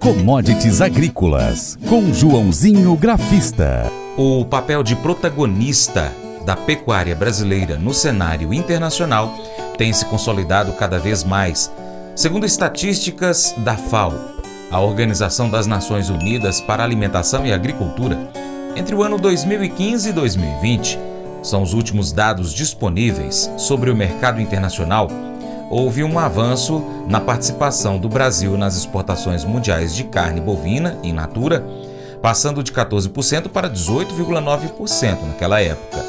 Commodities Agrícolas, com Joãozinho Grafista. O papel de protagonista da pecuária brasileira no cenário internacional tem se consolidado cada vez mais. Segundo estatísticas da FAO, a Organização das Nações Unidas para Alimentação e Agricultura, entre o ano 2015 e 2020, são os últimos dados disponíveis sobre o mercado internacional houve um avanço na participação do Brasil nas exportações mundiais de carne bovina in natura, passando de 14% para 18,9% naquela época.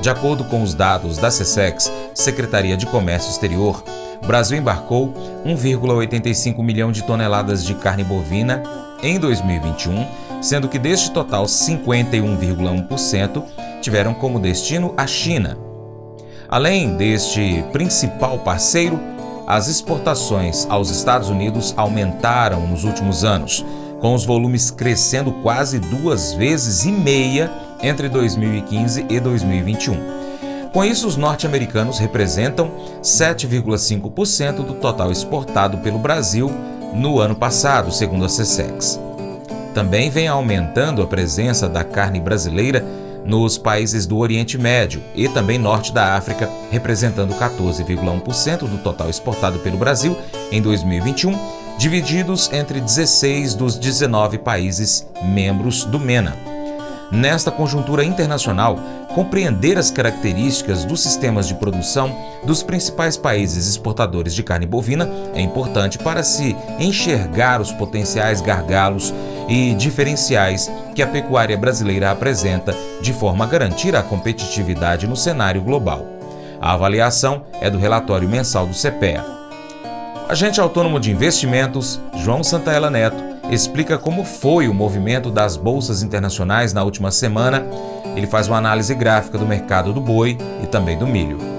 De acordo com os dados da SESEX, Secretaria de Comércio Exterior, o Brasil embarcou 1,85 milhão de toneladas de carne bovina em 2021, sendo que deste total 51,1% tiveram como destino a China, Além deste principal parceiro, as exportações aos Estados Unidos aumentaram nos últimos anos, com os volumes crescendo quase duas vezes e meia entre 2015 e 2021. Com isso, os norte-americanos representam 7,5% do total exportado pelo Brasil no ano passado, segundo a CSEX. Também vem aumentando a presença da carne brasileira nos países do Oriente Médio e também norte da África, representando 14,1% do total exportado pelo Brasil em 2021, divididos entre 16 dos 19 países membros do MENA. Nesta conjuntura internacional, compreender as características dos sistemas de produção dos principais países exportadores de carne bovina é importante para se enxergar os potenciais gargalos e diferenciais que a pecuária brasileira apresenta de forma a garantir a competitividade no cenário global. A avaliação é do relatório mensal do CPEA. Agente autônomo de investimentos, João Santaella Neto, explica como foi o movimento das bolsas internacionais na última semana. Ele faz uma análise gráfica do mercado do boi e também do milho.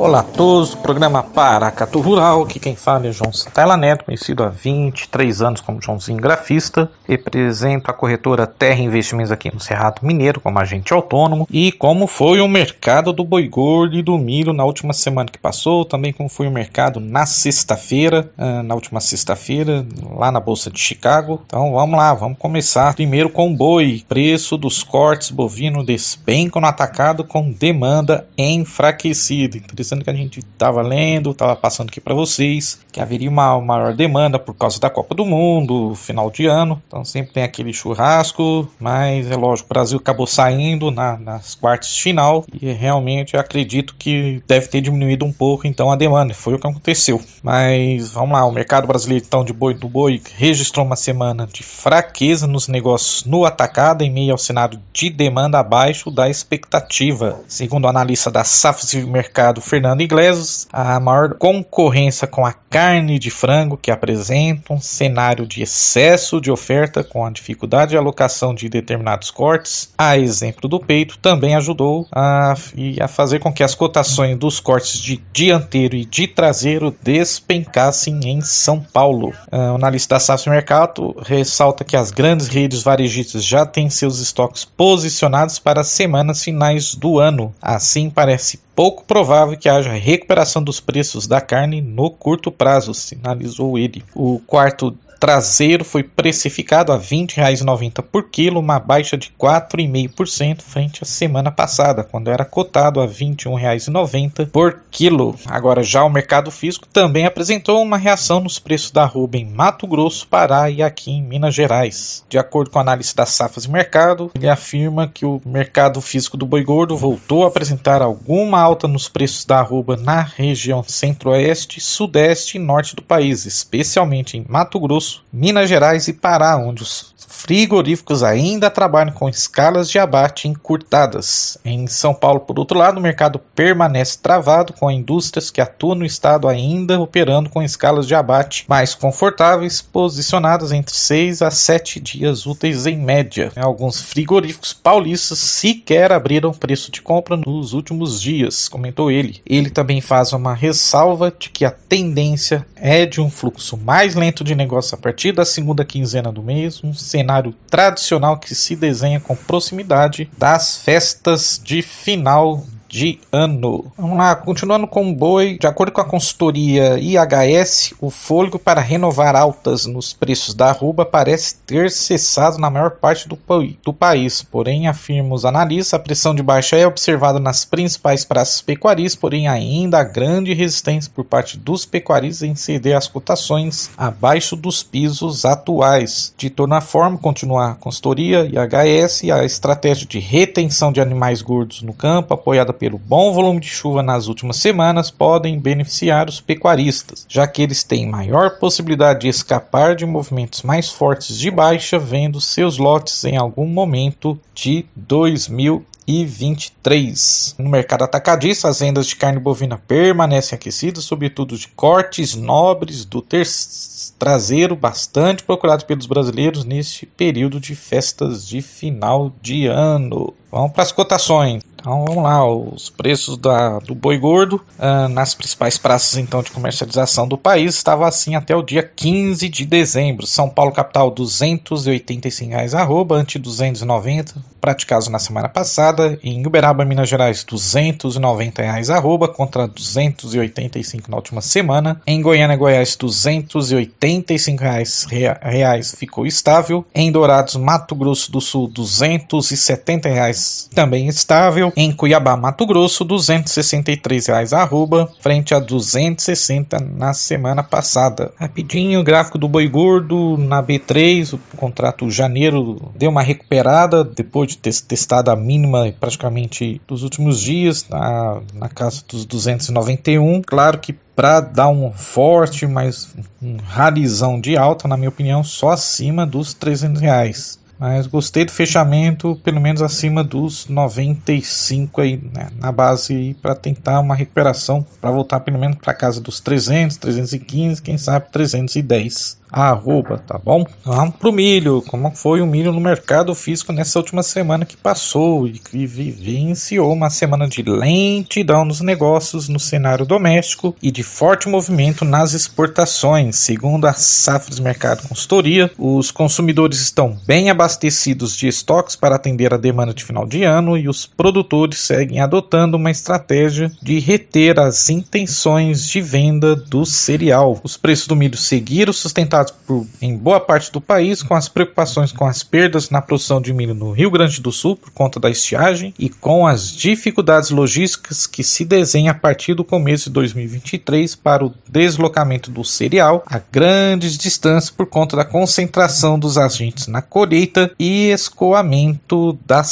Olá a todos, programa Paracatu Rural, aqui quem fala é João Santella Neto, conhecido há 23 anos como Joãozinho Grafista, represento a corretora Terra Investimentos aqui no Cerrado Mineiro como agente autônomo e como foi o mercado do boi gordo e do milho na última semana que passou, também como foi o mercado na sexta-feira, ah, na última sexta-feira, lá na Bolsa de Chicago. Então vamos lá, vamos começar primeiro com o boi, preço dos cortes bovino despenca no atacado com demanda enfraquecida. Interessante que a gente estava lendo, estava passando aqui para vocês, que haveria uma maior demanda por causa da Copa do Mundo, final de ano. Então sempre tem aquele churrasco, mas é lógico, o Brasil acabou saindo na, nas quartas de final e realmente acredito que deve ter diminuído um pouco então a demanda. Foi o que aconteceu. Mas vamos lá, o mercado brasileiro então de boi do boi registrou uma semana de fraqueza nos negócios no atacado em meio ao cenário de demanda abaixo da expectativa. Segundo o analista da Safra Mercado, Fernando Iglesias, a maior concorrência com a carne de frango que apresenta um cenário de excesso de oferta com a dificuldade de alocação de determinados cortes, a exemplo do peito, também ajudou a, a fazer com que as cotações dos cortes de dianteiro e de traseiro despencassem em São Paulo. Ah, o analista da Safra Mercado ressalta que as grandes redes varejistas já têm seus estoques posicionados para as semanas finais do ano. Assim, parece pouco provável que haja recuperação dos preços da carne no curto prazo, sinalizou ele. O quarto traseiro foi precificado a R$ 20,90 por quilo, uma baixa de 4,5% frente à semana passada, quando era cotado a R$ 21,90 por quilo. Agora, já o mercado físico também apresentou uma reação nos preços da arroba em Mato Grosso, Pará e aqui em Minas Gerais. De acordo com a análise das safras de mercado, ele afirma que o mercado físico do boi gordo voltou a apresentar alguma alta nos preços da arroba na região centro-oeste, sudeste e norte do país, especialmente em Mato Grosso, Minas Gerais e Pará, onde os frigoríficos ainda trabalham com escalas de abate encurtadas. Em São Paulo, por outro lado, o mercado permanece travado, com indústrias que atuam no estado ainda operando com escalas de abate mais confortáveis, posicionadas entre 6 a 7 dias úteis em média. Alguns frigoríficos paulistas sequer abriram preço de compra nos últimos dias, comentou ele. Ele também faz uma ressalva de que a tendência é de um fluxo mais lento de negócio partir da segunda quinzena do mês, um cenário cenário tradicional que se desenha com proximidade das festas de final de ano. Vamos lá, continuando com o boi, de acordo com a consultoria IHS, o fôlego para renovar altas nos preços da arroba parece ter cessado na maior parte do, do país. Porém, afirma os analistas, a pressão de baixa é observada nas principais praças pecuaristas, porém ainda há grande resistência por parte dos pecuaristas em ceder as cotações abaixo dos pisos atuais. De toda forma, continuar a consultoria IHS, a estratégia de retenção de animais gordos no campo, apoiada pelo bom volume de chuva nas últimas semanas, podem beneficiar os pecuaristas, já que eles têm maior possibilidade de escapar de movimentos mais fortes de baixa, vendo seus lotes em algum momento de 2023. No mercado atacadista, as vendas de carne bovina permanecem aquecidas, sobretudo de cortes nobres do traseiro bastante procurado pelos brasileiros neste período de festas de final de ano. Vamos para as cotações. Então vamos lá, os preços da, do boi gordo uh, nas principais praças então de comercialização do país estava assim até o dia 15 de dezembro. São Paulo capital 285 reais arroba, ante 290 praticados na semana passada. Em Uberaba, Minas Gerais, 290 reais arroba contra 285 na última semana. Em Goiânia, Goiás, 285 reais, reais ficou estável. Em Dourados, Mato Grosso do Sul, 270 reais também estável. Em Cuiabá, Mato Grosso, 263 reais arroba, frente a 260 na semana passada. Rapidinho, gráfico do boi gordo na B3, o contrato janeiro deu uma recuperada depois de ter testado a mínima praticamente dos últimos dias, na, na casa dos 291. Claro que para dar um forte, mas um rarizão de alta, na minha opinião, só acima dos 300 reais. Mas gostei do fechamento, pelo menos acima dos 95 aí, né, na base para tentar uma recuperação, para voltar pelo menos para casa dos 300, 315, quem sabe 310 arroba, tá bom? Vamos pro milho, como foi o milho no mercado físico nessa última semana que passou e que vivenciou uma semana de lentidão nos negócios no cenário doméstico e de forte movimento nas exportações. Segundo a Safras Mercado Consultoria, os consumidores estão bem abastecidos de estoques para atender a demanda de final de ano e os produtores seguem adotando uma estratégia de reter as intenções de venda do cereal. Os preços do milho seguiram sustentados por, em boa parte do país, com as preocupações com as perdas na produção de milho no Rio Grande do Sul por conta da estiagem e com as dificuldades logísticas que se desenham a partir do começo de 2023 para o deslocamento do cereal a grandes distâncias por conta da concentração dos agentes na colheita e escoamento da,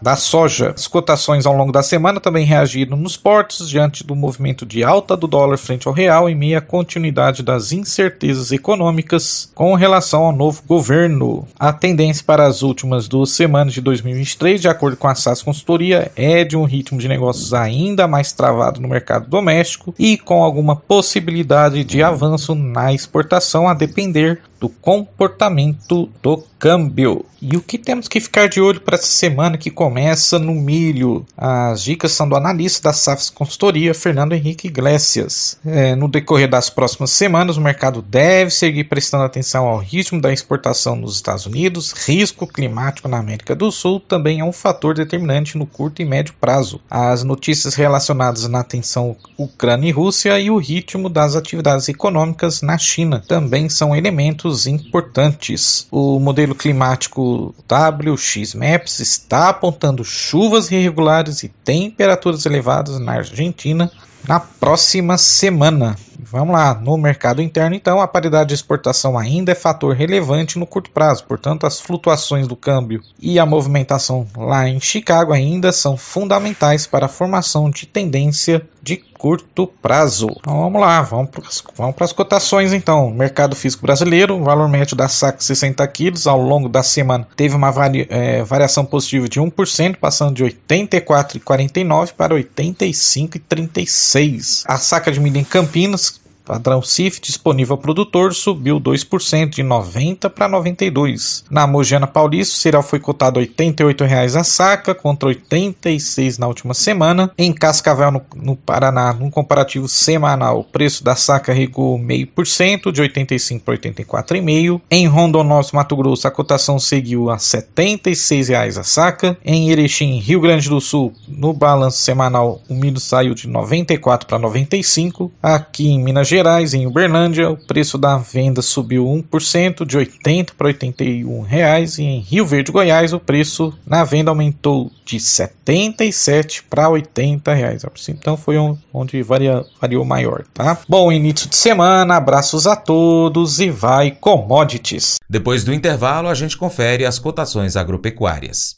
da soja. As cotações ao longo da semana também reagiram nos portos diante do movimento de alta do dólar frente ao real em meio à continuidade das incertezas econômicas com relação ao novo governo. A tendência para as últimas duas semanas de 2023, de acordo com a SAS Consultoria, é de um ritmo de negócios ainda mais travado no mercado doméstico e com alguma possibilidade de avanço na exportação, a depender do comportamento do câmbio. E o que temos que ficar de olho para essa semana que começa no milho? As dicas são do analista da Safs Consultoria, Fernando Henrique Iglesias. É, no decorrer das próximas semanas, o mercado deve seguir prestando atenção ao ritmo da exportação nos Estados Unidos. Risco climático na América do Sul também é um fator determinante no curto e médio prazo. As notícias relacionadas na tensão Ucrânia e Rússia e o ritmo das atividades econômicas na China também são elementos importantes. O modelo climático WX Maps está apontando chuvas irregulares e temperaturas elevadas na Argentina na próxima semana. Vamos lá, no mercado interno, então, a paridade de exportação ainda é fator relevante no curto prazo, portanto, as flutuações do câmbio e a movimentação lá em Chicago ainda são fundamentais para a formação de tendência de curto prazo. Então vamos lá, vamos para as cotações então. Mercado físico brasileiro, o valor médio da saca 60 quilos ao longo da semana teve uma vari, é, variação positiva de 1%, passando de 84,49 para 85,36. A saca de milho em Campinas Padrão CIF disponível ao produtor subiu 2% de 90 para 92. Na Mogiana Paulista, o cereal foi cotado R$ 88,00 a saca contra R$ 86 na última semana. Em Cascavel, no, no Paraná, num comparativo semanal, o preço da saca regou 0,5% de 85 para 84,5. Em Rondonópolis, Mato Grosso, a cotação seguiu a R$ 76,00 a saca. Em Erechim, Rio Grande do Sul, no balanço semanal, o milho saiu de 94 para 95. Aqui em Minas Gerais, em Uberlândia, o preço da venda subiu 1% de 80 para 81 reais e em Rio Verde, Goiás, o preço na venda aumentou de 77 para 80 reais. Então foi onde varia, variou maior, tá? Bom início de semana, abraços a todos e vai commodities. Depois do intervalo, a gente confere as cotações agropecuárias.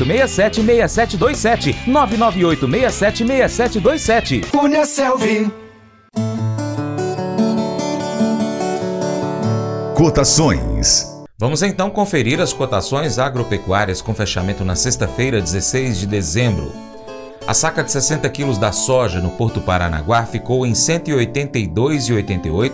998676727. 998676727. Cunha Selvi. Cotações. Vamos então conferir as cotações agropecuárias com fechamento na sexta-feira, 16 de dezembro. A saca de 60 quilos da soja no Porto Paranaguá ficou em R$ 182,88,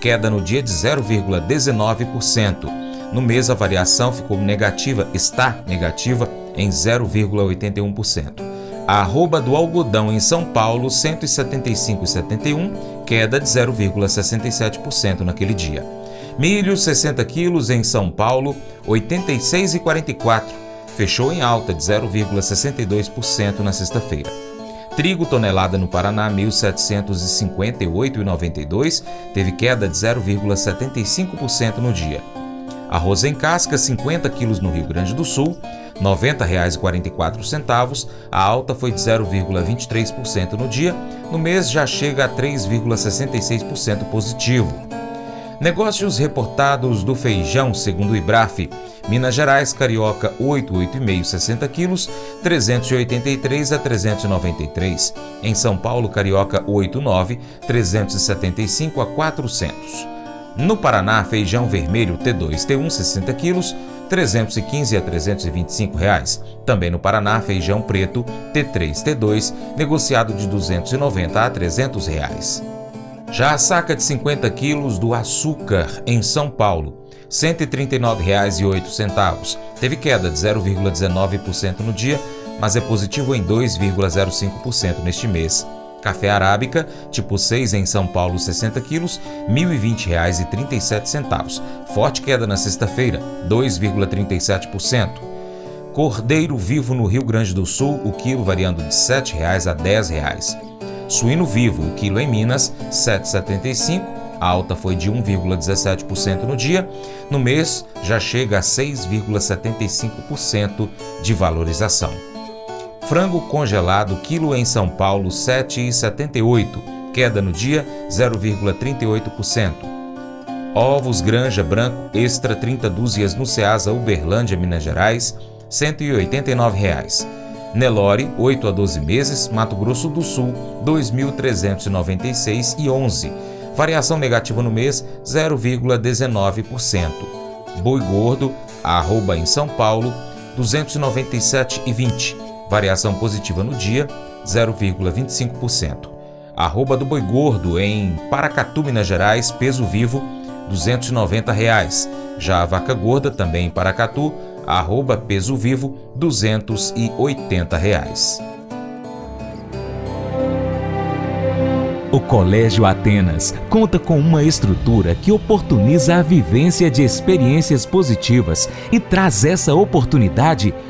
queda no dia de 0,19%. No mês, a variação ficou negativa, está negativa, em 0,81%. A arroba do algodão em São Paulo, 175,71, queda de 0,67% naquele dia. Milho, 60 quilos em São Paulo, 86,44, fechou em alta de 0,62% na sexta-feira. Trigo tonelada no Paraná, 1.758,92, teve queda de 0,75% no dia. Arroz em casca, 50 quilos no Rio Grande do Sul, R$ 90,44. A alta foi de 0,23% no dia, no mês já chega a 3,66% positivo. Negócios reportados do feijão, segundo o IBRAF. Minas Gerais, Carioca 8, 8,5, 60 quilos, 383 a 393. Em São Paulo, Carioca 8, 9, 375 a 400. No Paraná, feijão vermelho T2 T1 60 kg, 315 a 325 reais. Também no Paraná, feijão preto T3 T2 negociado de 290 a 300 reais. Já a saca de 50 quilos do açúcar em São Paulo, R$ 139,08. Teve queda de 0,19% no dia, mas é positivo em 2,05% neste mês. Café arábica, tipo 6 em São Paulo, 60 quilos, R$ 1.020,37. Forte queda na sexta-feira, 2,37%. Cordeiro vivo no Rio Grande do Sul, o quilo variando de R$ 7,00 a R$ 10,00. Suíno vivo, o quilo em Minas, R$ 7,75. A alta foi de 1,17% no dia. No mês, já chega a 6,75% de valorização. Frango congelado, quilo em São Paulo, 7,78, queda no dia 0,38%. Ovos Granja Branco Extra 30 dúzias no Ceasa Uberlândia, Minas Gerais, 189 reais. Nelore, 8 a 12 meses, Mato Grosso do Sul, 2.396,11. Variação negativa no mês, 0,19%. Boi gordo, arroba em São Paulo, 297,20 variação positiva no dia, 0,25%. Arroba do boi gordo em Paracatu, Minas Gerais, peso vivo, 290 reais. Já a vaca gorda, também em Paracatu, arroba peso vivo, 280 reais. O Colégio Atenas conta com uma estrutura que oportuniza a vivência de experiências positivas e traz essa oportunidade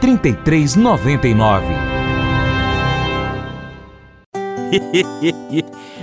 3399.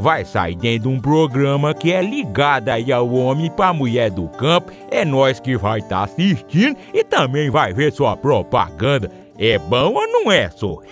vai sair dentro de um programa que é ligado aí ao homem para mulher do campo. É nós que vai estar tá assistindo e também vai ver sua propaganda. É bom ou não é, só?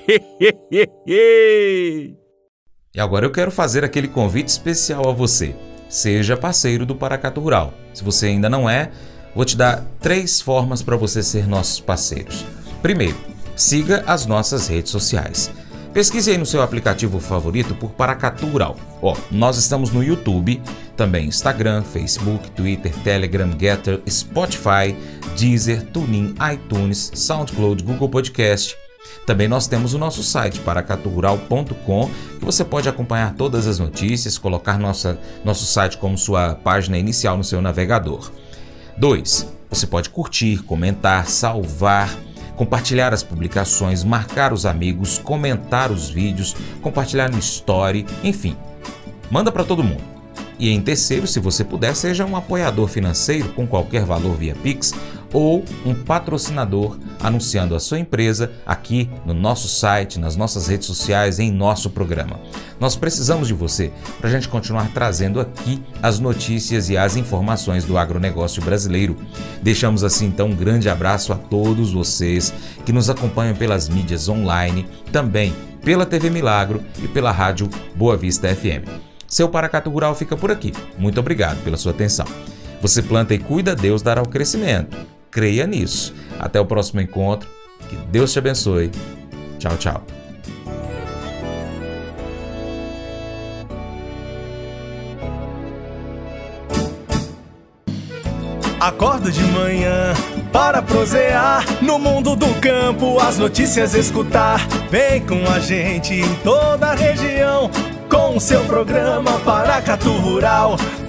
E agora eu quero fazer aquele convite especial a você. Seja parceiro do Paracatu Rural. Se você ainda não é, vou te dar três formas para você ser nossos parceiros. Primeiro, siga as nossas redes sociais. Pesquise aí no seu aplicativo favorito por Paracatu Rural. Ó, nós estamos no YouTube, também Instagram, Facebook, Twitter, Telegram, Getter, Spotify, Deezer, TuneIn, iTunes, SoundCloud, Google Podcast também nós temos o nosso site paracaturural.com que você pode acompanhar todas as notícias, colocar nossa, nosso site como sua página inicial no seu navegador. 2. Você pode curtir, comentar, salvar, compartilhar as publicações, marcar os amigos, comentar os vídeos, compartilhar no story, enfim. Manda para todo mundo. E em terceiro, se você puder, seja um apoiador financeiro com qualquer valor via Pix ou um patrocinador anunciando a sua empresa aqui no nosso site, nas nossas redes sociais, em nosso programa. Nós precisamos de você para a gente continuar trazendo aqui as notícias e as informações do agronegócio brasileiro. Deixamos assim então um grande abraço a todos vocês que nos acompanham pelas mídias online, também pela TV Milagro e pela rádio Boa Vista FM. Seu Paracatu Rural fica por aqui. Muito obrigado pela sua atenção. Você planta e cuida, Deus dará o crescimento. Creia nisso. Até o próximo encontro. Que Deus te abençoe. Tchau, tchau. Acordo de manhã para prosear no mundo do campo, as notícias escutar. Vem com a gente em toda a região com o seu programa Paracatu Rural.